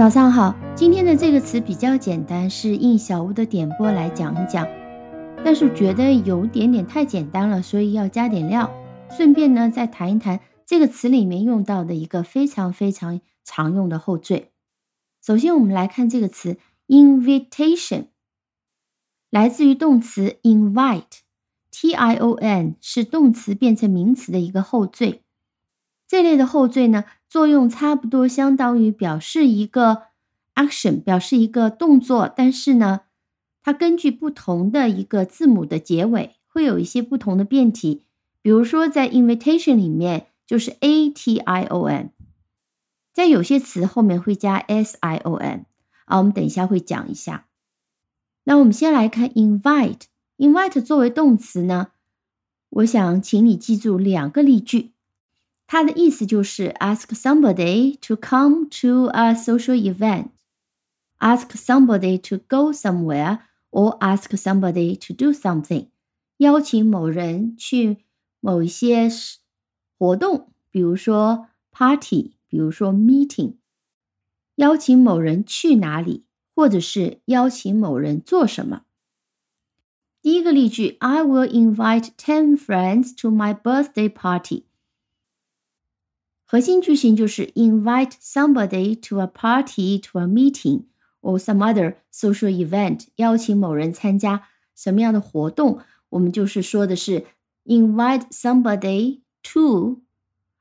早上好，今天的这个词比较简单，是应小屋的点播来讲一讲，但是觉得有点点太简单了，所以要加点料。顺便呢，再谈一谈这个词里面用到的一个非常非常常用的后缀。首先，我们来看这个词 invitation，来自于动词 invite，t i o n 是动词变成名词的一个后缀。这类的后缀呢，作用差不多相当于表示一个 action，表示一个动作，但是呢，它根据不同的一个字母的结尾，会有一些不同的变体。比如说，在 invitation 里面就是 a t i o n，在有些词后面会加 s i o n，啊，我们等一下会讲一下。那我们先来看 invite，invite 作为动词呢，我想请你记住两个例句。它的意思就是 ask somebody to come to a social event, ask somebody to go somewhere, or ask somebody to do something。邀请某人去某一些活动，比如说 party，比如说 meeting。邀请某人去哪里，或者是邀请某人做什么。第一个例句：I will invite ten friends to my birthday party。 核心句型就是 invite somebody to a party, to a meeting or some other social event，邀请某人参加什么样的活动，我们就是说的是 invite somebody to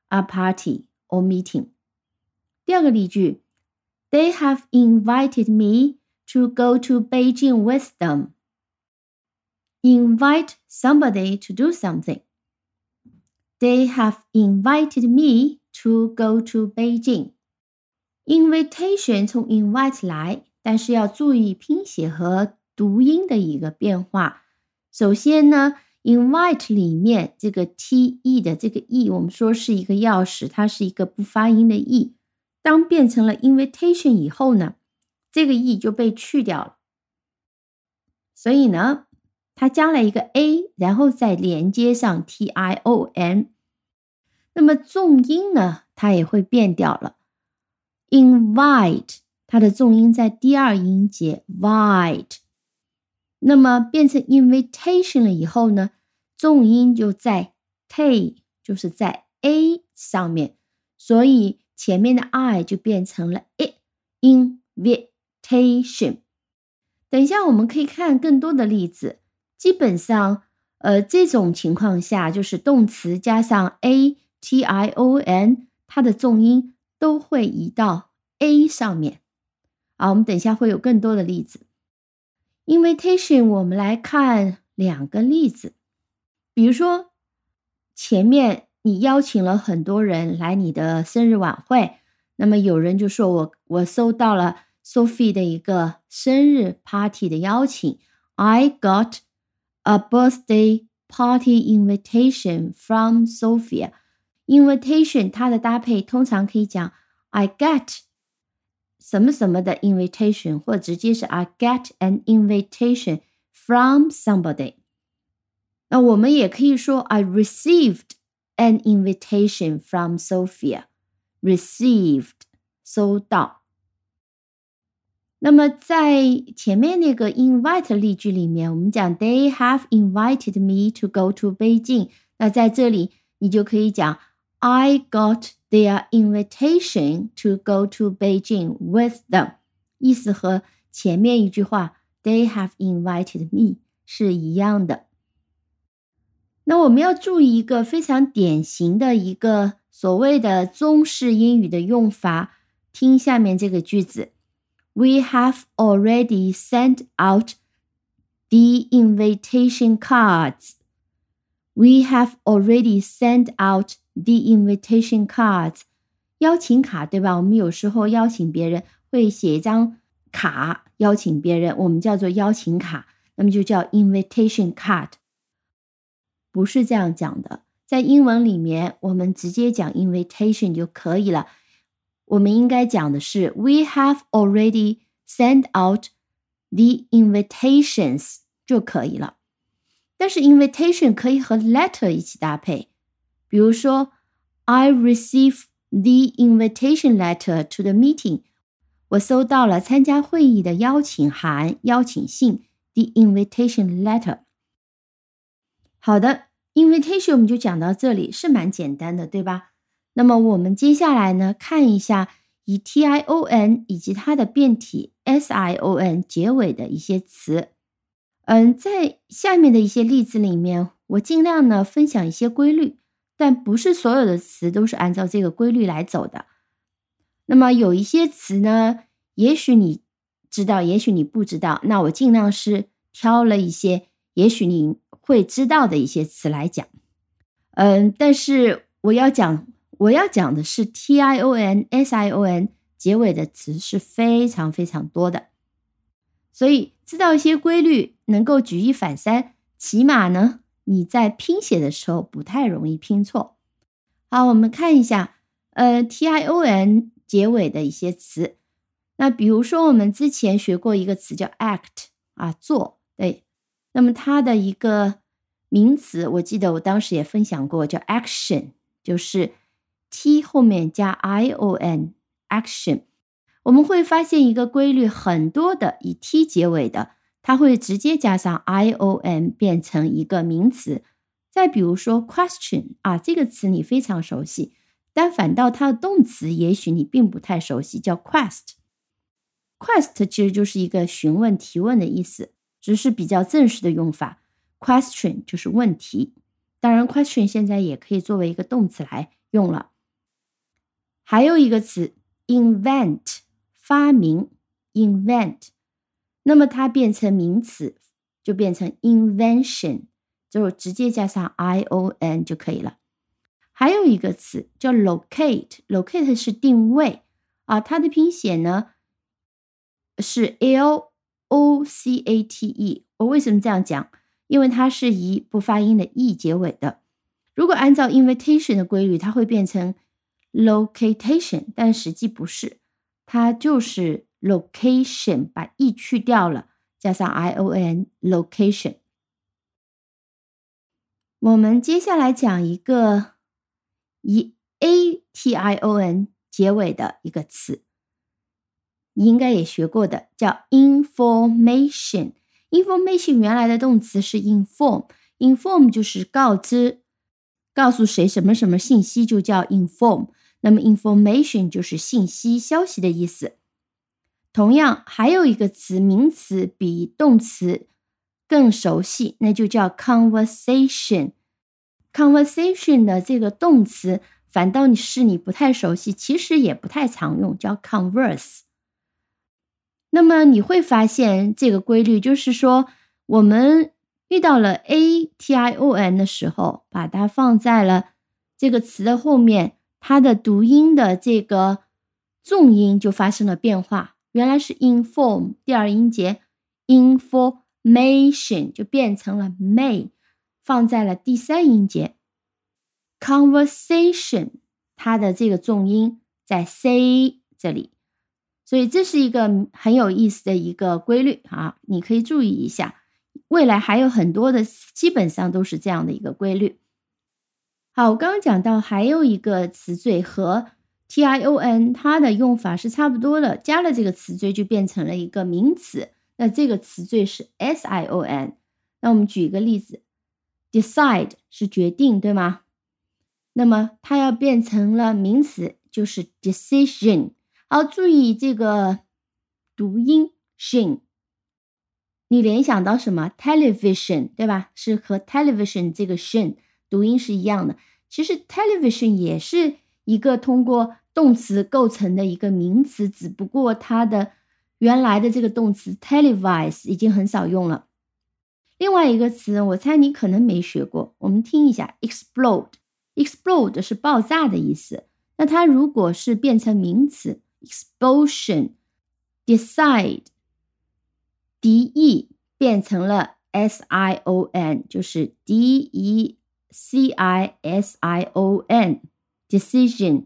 a party or meeting。第二个例句，They have invited me to go to Beijing with them. Invite somebody to do something. They have invited me To go to Beijing, invitation 从 invite 来，但是要注意拼写和读音的一个变化。首先呢，invite 里面这个 t e 的这个 e，我们说是一个钥匙，它是一个不发音的 e。当变成了 invitation 以后呢，这个 e 就被去掉了。所以呢，它加了一个 a，然后再连接上 t i o n。那么重音呢，它也会变掉了。invite 它的重音在第二音节 vite，那么变成 invitation 了以后呢，重音就在 t，就是在 a 上面，所以前面的 i 就变成了 it。invitation。等一下我们可以看更多的例子，基本上，呃，这种情况下就是动词加上 a。T i o n，它的重音都会移到 a 上面。啊，我们等一下会有更多的例子。Invitation，我们来看两个例子。比如说，前面你邀请了很多人来你的生日晚会，那么有人就说我我收到了 Sophie 的一个生日 party 的邀请。I got a birthday party invitation from Sophia。Invitation，它的搭配通常可以讲 I get 什么什么的 invitation，或直接是 I get an invitation from somebody。那我们也可以说 I received an invitation from Sophia。Received，收到。那么在前面那个 invite 例句里面，我们讲 They have invited me to go to Beijing。那在这里你就可以讲 I got their invitation to go to Beijing with them，意思和前面一句话 They have invited me 是一样的。那我们要注意一个非常典型的一个所谓的中式英语的用法，听下面这个句子：We have already sent out the invitation cards. We have already sent out The invitation cards，邀请卡，对吧？我们有时候邀请别人会写一张卡，邀请别人，我们叫做邀请卡，那么就叫 invitation card。不是这样讲的，在英文里面，我们直接讲 invitation 就可以了。我们应该讲的是 We have already sent out the invitations 就可以了。但是 invitation 可以和 letter 一起搭配。比如说，I received the invitation letter to the meeting。我收到了参加会议的邀请函、邀请信，the invitation letter。好的，invitation 我们就讲到这里，是蛮简单的，对吧？那么我们接下来呢，看一下以 t i o n 以及它的变体 s i o n 结尾的一些词。嗯，在下面的一些例子里面，我尽量呢分享一些规律，但不是所有的词都是按照这个规律来走的。那么有一些词呢，也许你知道，也许你不知道，那我尽量是挑了一些也许你会知道的一些词来讲。嗯，但是我要讲。我要讲的是 t i o n s i o n 结尾的词是非常非常多的，所以知道一些规律，能够举一反三，起码呢你在拼写的时候不太容易拼错。好，我们看一下，呃，t i o n 结尾的一些词。那比如说我们之前学过一个词叫 act 啊，做对，那么它的一个名词，我记得我当时也分享过，叫 action，就是。t 后面加 i o n，action，我们会发现一个规律，很多的以 t 结尾的，它会直接加上 i o n 变成一个名词。再比如说 question 啊，这个词你非常熟悉，但反倒它的动词也许你并不太熟悉，叫 quest。quest 其实就是一个询问、提问的意思，只是比较正式的用法。question 就是问题，当然 question 现在也可以作为一个动词来用了。还有一个词，invent，发明，invent，那么它变成名词就变成 invention，就直接加上 i o n 就可以了。还有一个词叫 locate，locate 是定位啊，它的拼写呢是 l o c a t e。我为什么这样讲？因为它是以不发音的 e 结尾的。如果按照 invitation 的规律，它会变成。location，但实际不是，它就是 location，把 e 去掉了，加上 i o n，location。我们接下来讲一个以 a t i o n 结尾的一个词，你应该也学过的，叫 information。information 原来的动词是 inform，inform 就是告知，告诉谁什么什么信息就叫 inform。那么，information 就是信息、消息的意思。同样，还有一个词，名词比动词更熟悉，那就叫 conversation。conversation 的这个动词，反倒你是你不太熟悉，其实也不太常用，叫 converse。那么你会发现这个规律，就是说，我们遇到了 a t i o n 的时候，把它放在了这个词的后面。它的读音的这个重音就发生了变化，原来是 inform 第二音节 information 就变成了 may，放在了第三音节 conversation 它的这个重音在 c 这里，所以这是一个很有意思的一个规律啊，你可以注意一下，未来还有很多的基本上都是这样的一个规律。好，我刚刚讲到还有一个词缀和 t i o n 它的用法是差不多的，加了这个词缀就变成了一个名词。那这个词缀是 s i o n。那我们举一个例子，decide 是决定，对吗？那么它要变成了名词，就是 decision。好，注意这个读音 shin，你联想到什么？television 对吧？是和 television 这个 shin 读音是一样的。其实 television 也是一个通过动词构成的一个名词，只不过它的原来的这个动词 televise 已经很少用了。另外一个词，我猜你可能没学过，我们听一下 explode。explode 是爆炸的意思，那它如果是变成名词 explosion。decide d e 变成了 s i o n，就是 d e。c i s i o n decision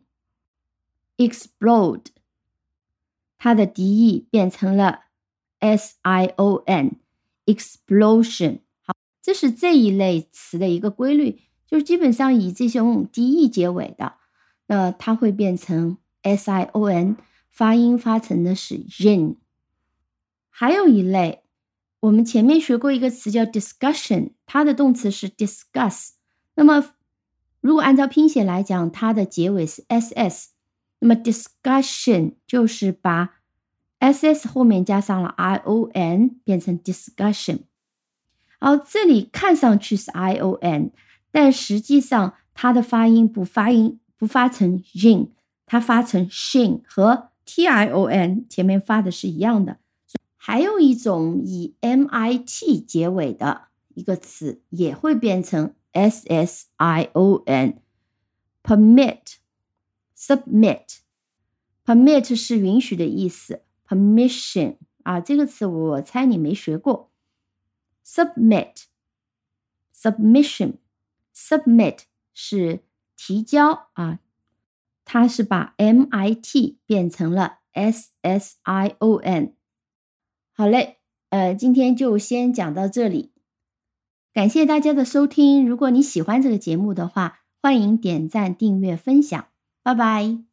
explode，它的敌意变成了 s i o n explosion。好，这是这一类词的一个规律，就是基本上以这种敌意结尾的，那它会变成 s i o n。发音发成的是 in。还有一类，我们前面学过一个词叫 discussion，它的动词是 discuss。那么如果按照拼写来讲，它的结尾是 ss。那么 discussion 就是把 ss 后面加上了 ion，变成 discussion。好，这里看上去是 ion，但实际上它的发音不发音不发成 in，它发成 shin，和 tion 前面发的是一样的。还有一种以 mit 结尾的一个词，也会变成 ssion，permit，submit，permit 是允许的意思，permission 啊，这个词我猜你没学过。submit submission submit 是提交啊，它是把 mit 变成了 ssion。好嘞，呃，今天就先讲到这里， 感谢大家的收听。如果你喜欢这个节目的话，欢迎点赞、订阅、分享，拜拜。